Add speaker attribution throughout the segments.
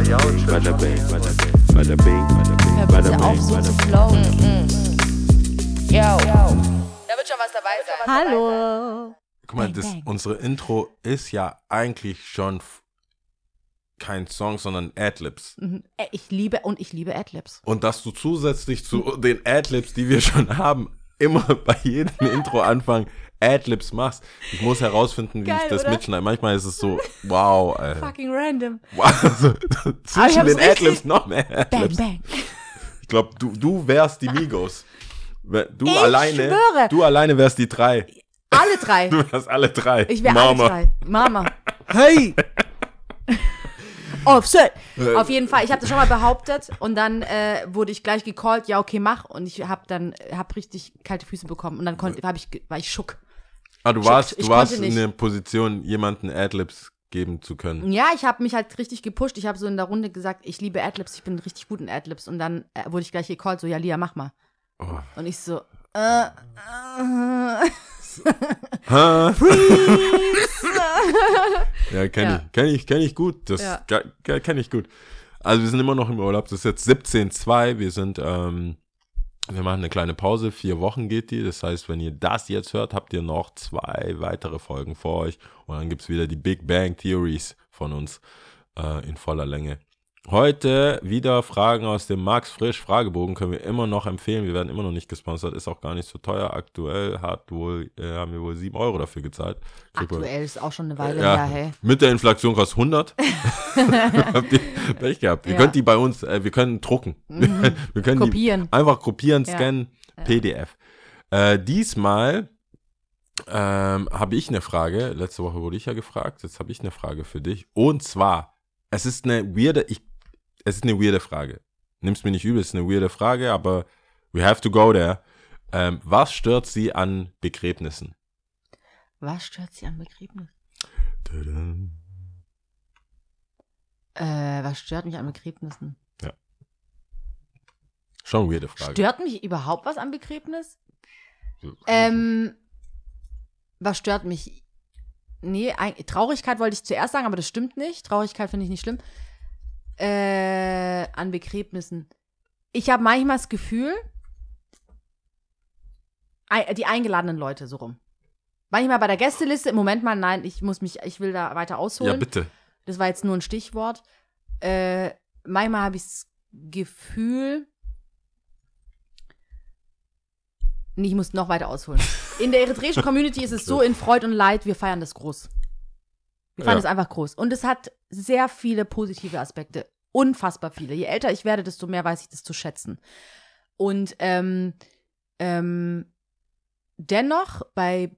Speaker 1: Bada bing, bada bing, bada bing,
Speaker 2: auf,
Speaker 1: bing,
Speaker 2: so zu
Speaker 1: bing.
Speaker 2: flowen.
Speaker 3: Yo. Da wird schon was dabei sein.
Speaker 2: Hallo.
Speaker 1: Guck mal, das, unsere Intro ist ja eigentlich schon kein Song, sondern Adlibs.
Speaker 2: Mhm. Äh, Ich liebe und ich liebe Adlibs.
Speaker 1: Und dass du zusätzlich zu den Adlibs, die wir schon haben, immer bei jedem Intro Anfang Adlibs machst. Ich muss herausfinden, wie
Speaker 2: Geil,
Speaker 1: ich das
Speaker 2: oder?
Speaker 1: mitschneide. Manchmal ist es so, wow, Alter.
Speaker 2: Fucking random.
Speaker 1: Wow, also,
Speaker 2: ich
Speaker 1: zwischen den Adlibs noch mehr
Speaker 2: Bang,
Speaker 1: Adlibs.
Speaker 2: bang.
Speaker 1: Ich glaube, du, du wärst die Migos. Du
Speaker 2: Ich
Speaker 1: alleine,
Speaker 2: schwöre.
Speaker 1: du alleine wärst die drei.
Speaker 2: Alle drei.
Speaker 1: Du wärst alle drei.
Speaker 2: Ich alle
Speaker 1: Mama.
Speaker 2: drei. Mama. Hey. Offset. Auf jeden Fall. Ich habe das schon mal behauptet und dann äh, wurde ich gleich gecallt. Ja, okay, mach. Und ich habe dann hab richtig kalte Füße bekommen und dann konnte, hab ich, war ich schock.
Speaker 1: Ah, du warst,
Speaker 2: ich
Speaker 1: du warst in der Position, jemanden Adlibs geben zu können.
Speaker 2: Ja, ich habe mich halt richtig gepusht. Ich habe so in der Runde gesagt, ich liebe Adlibs, ich bin richtig gut in Adlibs. Und dann äh, wurde ich gleich gecallt, so, ja, Lia, mach mal.
Speaker 1: Oh.
Speaker 2: Und ich so, äh, äh.
Speaker 1: Ja, kenne
Speaker 2: Ja.
Speaker 1: ich, kenne ich, kenne ich gut. Das
Speaker 2: Ja.
Speaker 1: kenne ich gut. Also wir sind immer noch im Urlaub. Das ist jetzt 17.2. Wir sind, ähm, wir machen eine kleine Pause. Vier Wochen geht die. Das heißt, wenn ihr das jetzt hört, habt ihr noch zwei weitere Folgen vor euch. Und dann gibt's wieder die Big Bang Theories von uns äh, in voller Länge. Heute wieder Fragen aus dem Max Frisch Fragebogen können wir immer noch empfehlen. Wir werden immer noch nicht gesponsert, ist auch gar nicht so teuer. Aktuell hat wohl, äh, haben wir wohl 7 Euro dafür gezahlt.
Speaker 2: Aktuell ist auch schon eine Weile
Speaker 1: ja,
Speaker 2: her, hey.
Speaker 1: mit der Inflation kostet 100. Habt ihr Pech gehabt. Ihr
Speaker 2: Ja.
Speaker 1: könnt die bei uns, äh, wir können drucken. wir können
Speaker 2: Kopieren.
Speaker 1: Die einfach kopieren,
Speaker 2: Ja.
Speaker 1: scannen, PDF. Äh, diesmal ähm, habe ich eine Frage. Letzte Woche wurde ich ja gefragt. Jetzt habe ich eine Frage für dich. Und zwar, es ist eine weirde, ich, es ist eine weirde Frage. Nimm's mir nicht übel, es ist eine weirde Frage, aber we have to go there. Ähm, was stört sie an Begräbnissen?
Speaker 2: Was stört sie am Begräbnis?
Speaker 1: Tadam.
Speaker 2: Äh, was stört mich an Begräbnissen?
Speaker 1: Schon eine weirde Frage.
Speaker 2: Stört mich überhaupt was am Begräbnis? Ähm, was stört mich? Nee, Traurigkeit wollte ich zuerst sagen, aber das stimmt nicht. Traurigkeit finde ich nicht schlimm. Äh, an Begräbnissen. Ich habe manchmal das Gefühl, die eingeladenen Leute so rum. Manchmal bei der Gästeliste, im Moment mal, nein, ich muss mich, ich will da weiter ausholen.
Speaker 1: Ja, bitte.
Speaker 2: Das war jetzt nur ein Stichwort. Äh, manchmal habe ich das Gefühl. Nee, ich muss noch weiter ausholen. In der eritreischen Community ist es so, in Freud und Leid, wir feiern das groß. Wir feiern
Speaker 1: Ja.
Speaker 2: es einfach groß. Und es hat sehr viele positive Aspekte. Unfassbar viele. Je älter ich werde, desto mehr weiß ich das zu schätzen. Und ähm, ähm, dennoch bei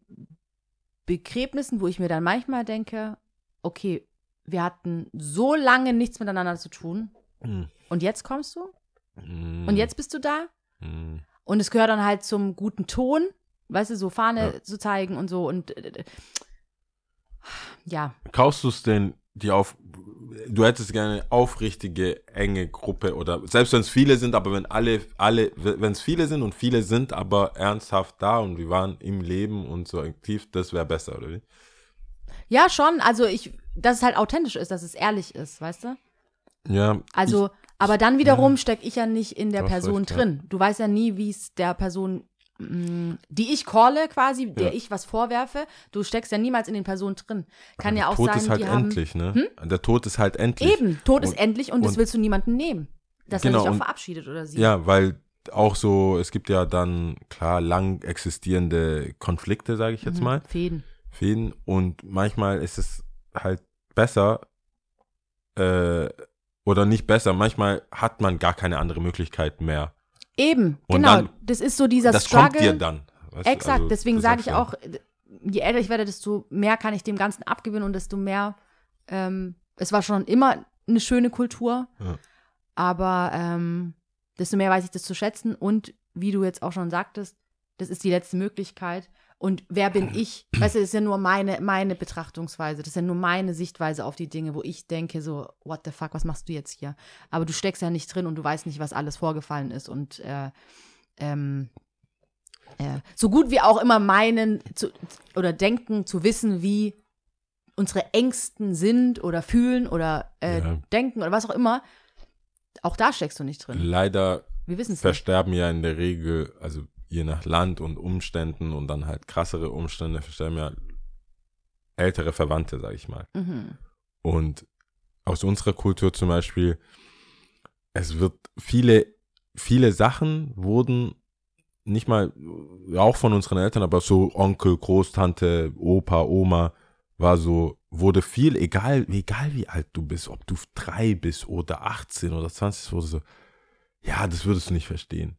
Speaker 2: Begräbnissen, wo ich mir dann manchmal denke, okay, wir hatten so lange nichts miteinander zu tun
Speaker 1: Hm.
Speaker 2: und jetzt kommst du
Speaker 1: Hm.
Speaker 2: und jetzt bist du da
Speaker 1: Hm.
Speaker 2: und es gehört dann halt zum guten Ton, weißt du, so Fahne
Speaker 1: Ja.
Speaker 2: zu zeigen und so und äh, äh, ja,
Speaker 1: Kaufst du es denn, die auf, du hättest gerne eine aufrichtige, enge Gruppe oder, selbst wenn es viele sind, aber wenn alle, alle, wenn es viele sind und viele sind aber ernsthaft da und wir waren im Leben und so aktiv, das wäre besser, oder wie?
Speaker 2: ja schon, also ich, dass es halt authentisch ist, dass es ehrlich ist, weißt du?
Speaker 1: Ja.
Speaker 2: Also, aber dann wiederum stecke ich ja nicht in der Person
Speaker 1: recht, ja.
Speaker 2: drin. Du weißt ja nie, wie es der Person, die ich calle quasi, der
Speaker 1: Ja.
Speaker 2: ich was vorwerfe, du steckst ja niemals in den Personen drin. Kann ja auch
Speaker 1: Tod
Speaker 2: sein,
Speaker 1: ist halt
Speaker 2: die haben. Hm?
Speaker 1: endlich, ne? Der Tod ist halt endlich.
Speaker 2: Eben, Tod ist
Speaker 1: Und-
Speaker 2: endlich und das
Speaker 1: und-
Speaker 2: willst du niemandem nehmen. Dass
Speaker 1: Genau,
Speaker 2: er sich auch
Speaker 1: und-
Speaker 2: verabschiedet oder sie.
Speaker 1: Ja, weil auch so, es gibt ja dann klar lang existierende Konflikte, sage ich jetzt
Speaker 2: Mhm,
Speaker 1: mal.
Speaker 2: Fäden.
Speaker 1: Fäden und manchmal ist es halt besser äh, oder nicht besser, manchmal hat man gar keine andere Möglichkeit mehr.
Speaker 2: Eben,
Speaker 1: Und
Speaker 2: genau.
Speaker 1: dann-
Speaker 2: das ist so dieser
Speaker 1: das
Speaker 2: Struggle.
Speaker 1: kommt dir dann. weißt
Speaker 2: Exakt,
Speaker 1: also,
Speaker 2: deswegen sage ich auch, je älter ich werde, desto mehr kann ich dem Ganzen abgewinnen und desto mehr, ähm, es war schon immer eine schöne Kultur,
Speaker 1: Ja.
Speaker 2: aber ähm, desto mehr weiß ich das zu schätzen und wie du jetzt auch schon sagtest, das ist die letzte Möglichkeit und wer bin ich? Weißt du, das ist ja nur meine, meine Betrachtungsweise, das ist ja nur meine Sichtweise auf die Dinge, wo ich denke so, what the fuck, was machst du jetzt hier? Aber du steckst ja nicht drin und du weißt nicht, was alles vorgefallen ist und äh, ähm, äh, so gut wir auch immer meinen zu, oder denken zu wissen, wie unsere Ängsten sind oder fühlen oder äh,
Speaker 1: Ja.
Speaker 2: denken oder was auch immer, auch da steckst du nicht drin.
Speaker 1: Leider
Speaker 2: Wir es nicht.
Speaker 1: versterben ja in der Regel, also je nach Land und Umständen und dann halt krassere Umstände, versterben ja ältere Verwandte, sag ich mal.
Speaker 2: Mhm.
Speaker 1: Und aus unserer Kultur zum Beispiel, es wird viele, viele Sachen wurden nicht mal, auch von unseren Eltern, aber so Onkel, Großtante, Opa, Oma, war so, wurde viel, egal, egal wie alt du bist, ob du drei bist oder 18 oder 20, wurde so, ja, das würdest du nicht verstehen.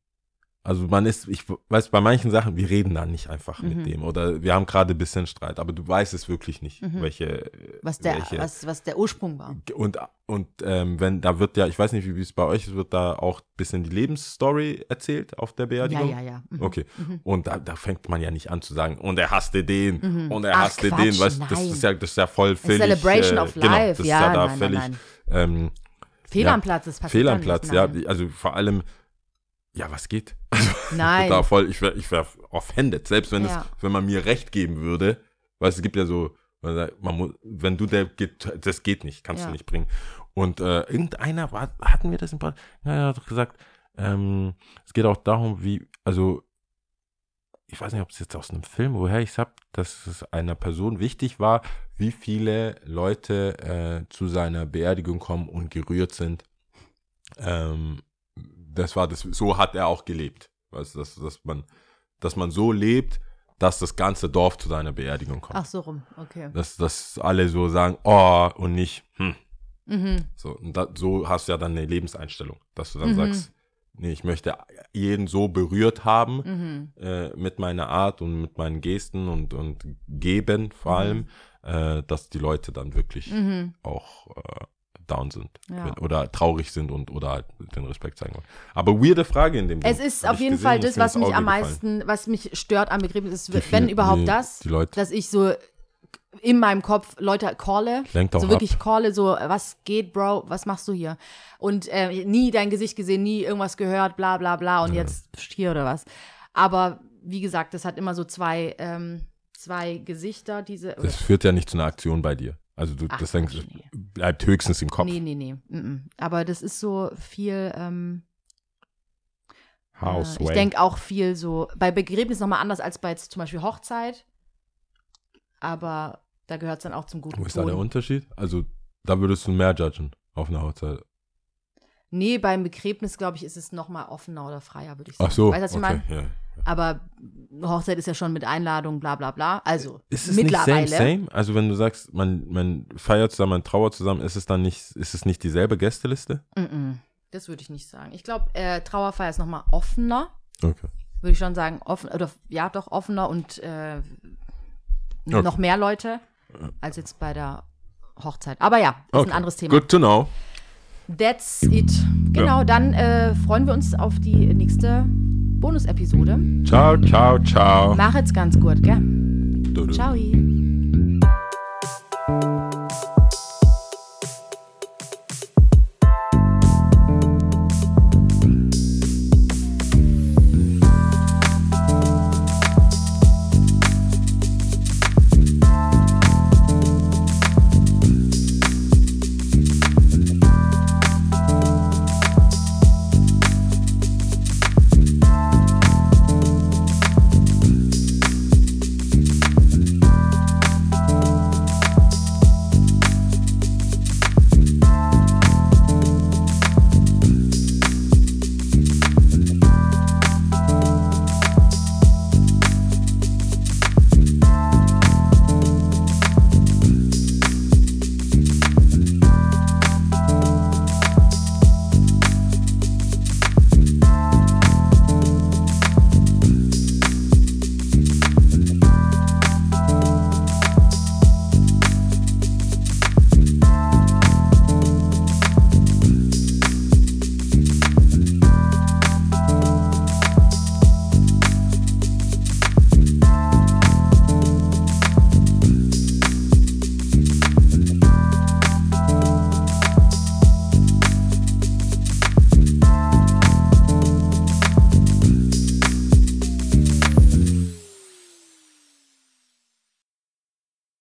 Speaker 1: Also man ist, ich weiß, bei manchen Sachen, wir reden da nicht einfach
Speaker 2: Mhm.
Speaker 1: mit dem oder wir haben gerade ein bisschen Streit, aber du weißt es wirklich nicht,
Speaker 2: Mhm.
Speaker 1: welche,
Speaker 2: Was der,
Speaker 1: welche,
Speaker 2: was, was der Ursprung war.
Speaker 1: und, und ähm, wenn, da wird ja, ich weiß nicht, wie es bei euch ist, wird da auch ein bisschen die Lebensstory erzählt auf der
Speaker 2: Ja,
Speaker 1: Beerdigung?
Speaker 2: ja, ja. Mhm.
Speaker 1: Okay.
Speaker 2: Mhm.
Speaker 1: Und da, da fängt man ja nicht an zu sagen, und er hasste den,
Speaker 2: Mhm.
Speaker 1: und er
Speaker 2: Ach,
Speaker 1: hasste
Speaker 2: Quatsch,
Speaker 1: den, weißt du, das ist ja, das ist ja voll völlig.
Speaker 2: Celebration
Speaker 1: äh,
Speaker 2: of
Speaker 1: genau,
Speaker 2: Life,
Speaker 1: das ist
Speaker 2: ja,
Speaker 1: ja da
Speaker 2: nein,
Speaker 1: völlig,
Speaker 2: nein, nein.
Speaker 1: ähm,
Speaker 2: Fehl
Speaker 1: Ja.
Speaker 2: am Platz, das passiert
Speaker 1: fehl am Platz, ja, also vor allem, ja, was geht?
Speaker 2: Nein.
Speaker 1: Da voll, ich wäre ich wär offended, selbst wenn,
Speaker 2: Ja.
Speaker 1: es, wenn man mir recht geben würde, weil es gibt ja so, man muss, wenn du der geht, das geht nicht, kannst
Speaker 2: Ja.
Speaker 1: du nicht bringen. Und äh, irgendeiner war, hatten wir das im Podcast? Ja, er hat doch gesagt, ähm, es geht auch darum, wie, also ich weiß nicht, ob es jetzt aus einem Film, woher ich es habe, dass es einer Person wichtig war, wie viele Leute äh, zu seiner Beerdigung kommen und gerührt sind. Ähm, das war das, so hat er auch gelebt. Weißt du, dass, dass man, dass man so lebt, dass das ganze Dorf zu seiner Beerdigung kommt.
Speaker 2: Ach so rum, okay.
Speaker 1: Dass, dass alle so sagen, oh, und nicht, hm.
Speaker 2: Mhm.
Speaker 1: So, und da, so hast du ja dann eine Lebenseinstellung, dass du dann
Speaker 2: Mhm.
Speaker 1: sagst, nee, ich möchte jeden so berührt haben
Speaker 2: Mhm.
Speaker 1: äh, mit meiner Art und mit meinen Gesten und, und geben vor
Speaker 2: Mhm.
Speaker 1: allem, äh, dass die Leute dann wirklich
Speaker 2: Mhm.
Speaker 1: auch äh, down sind
Speaker 2: Ja.
Speaker 1: oder traurig sind und oder halt den Respekt zeigen wollen. Aber weirde Frage in dem
Speaker 2: Es
Speaker 1: Ding.
Speaker 2: ist
Speaker 1: Hab
Speaker 2: auf jeden
Speaker 1: gesehen,
Speaker 2: Fall das, was mich
Speaker 1: Auge
Speaker 2: am
Speaker 1: gefallen.
Speaker 2: meisten, was mich stört am Begräbnis, ist,
Speaker 1: Die
Speaker 2: wenn
Speaker 1: viel-
Speaker 2: überhaupt
Speaker 1: die,
Speaker 2: das,
Speaker 1: Die
Speaker 2: dass ich so in meinem Kopf Leute calle,
Speaker 1: lenkt
Speaker 2: so
Speaker 1: ab.
Speaker 2: wirklich calle, so, was geht, Bro, was machst du hier? Und äh, nie dein Gesicht gesehen, nie irgendwas gehört, bla bla bla und
Speaker 1: Ja.
Speaker 2: jetzt hier oder was. Aber wie gesagt, das hat immer so zwei, ähm, zwei Gesichter, diese.
Speaker 1: Das führt ja nicht zu einer Aktion bei dir. Also du,
Speaker 2: Ach,
Speaker 1: das denkst,
Speaker 2: nee.
Speaker 1: Bleibt höchstens im Kopf.
Speaker 2: Nee, nee, nee. mm, mm. Aber das ist so viel. Ähm,
Speaker 1: House
Speaker 2: Äh, ich denke auch viel so, bei Begräbnis nochmal anders als bei jetzt zum Beispiel Hochzeit. Aber da gehört es dann auch zum guten
Speaker 1: Wo ist da der. Unterschied? Also da würdest du mehr judgen auf einer Hochzeit.
Speaker 2: Nee, beim Begräbnis, glaube ich, ist es nochmal offener oder freier, würde ich sagen.
Speaker 1: Ach so,
Speaker 2: Weißt
Speaker 1: okay, ja.
Speaker 2: Aber Hochzeit ist ja schon mit Einladung, bla bla bla. Also
Speaker 1: Ist es
Speaker 2: mittlerweile.
Speaker 1: nicht same, same? Also wenn du sagst, man, man feiert zusammen, man trauert zusammen, ist es dann nicht, ist es nicht dieselbe Gästeliste?
Speaker 2: Mm -mm. Das würde ich nicht sagen. Ich glaube, äh, Trauerfeier ist nochmal offener.
Speaker 1: Okay.
Speaker 2: Würde ich schon sagen, offen, oder ja, doch offener und äh,
Speaker 1: Okay.
Speaker 2: noch mehr Leute als jetzt bei der Hochzeit. Aber ja, ist
Speaker 1: okay.
Speaker 2: ein anderes Thema.
Speaker 1: Good to know.
Speaker 2: That's it. Genau,
Speaker 1: Ja.
Speaker 2: dann äh, freuen wir uns auf die nächste Bonus-Episode.
Speaker 1: Ciao, ciao, ciao.
Speaker 2: Mach jetzt ganz gut, gell? Ciao.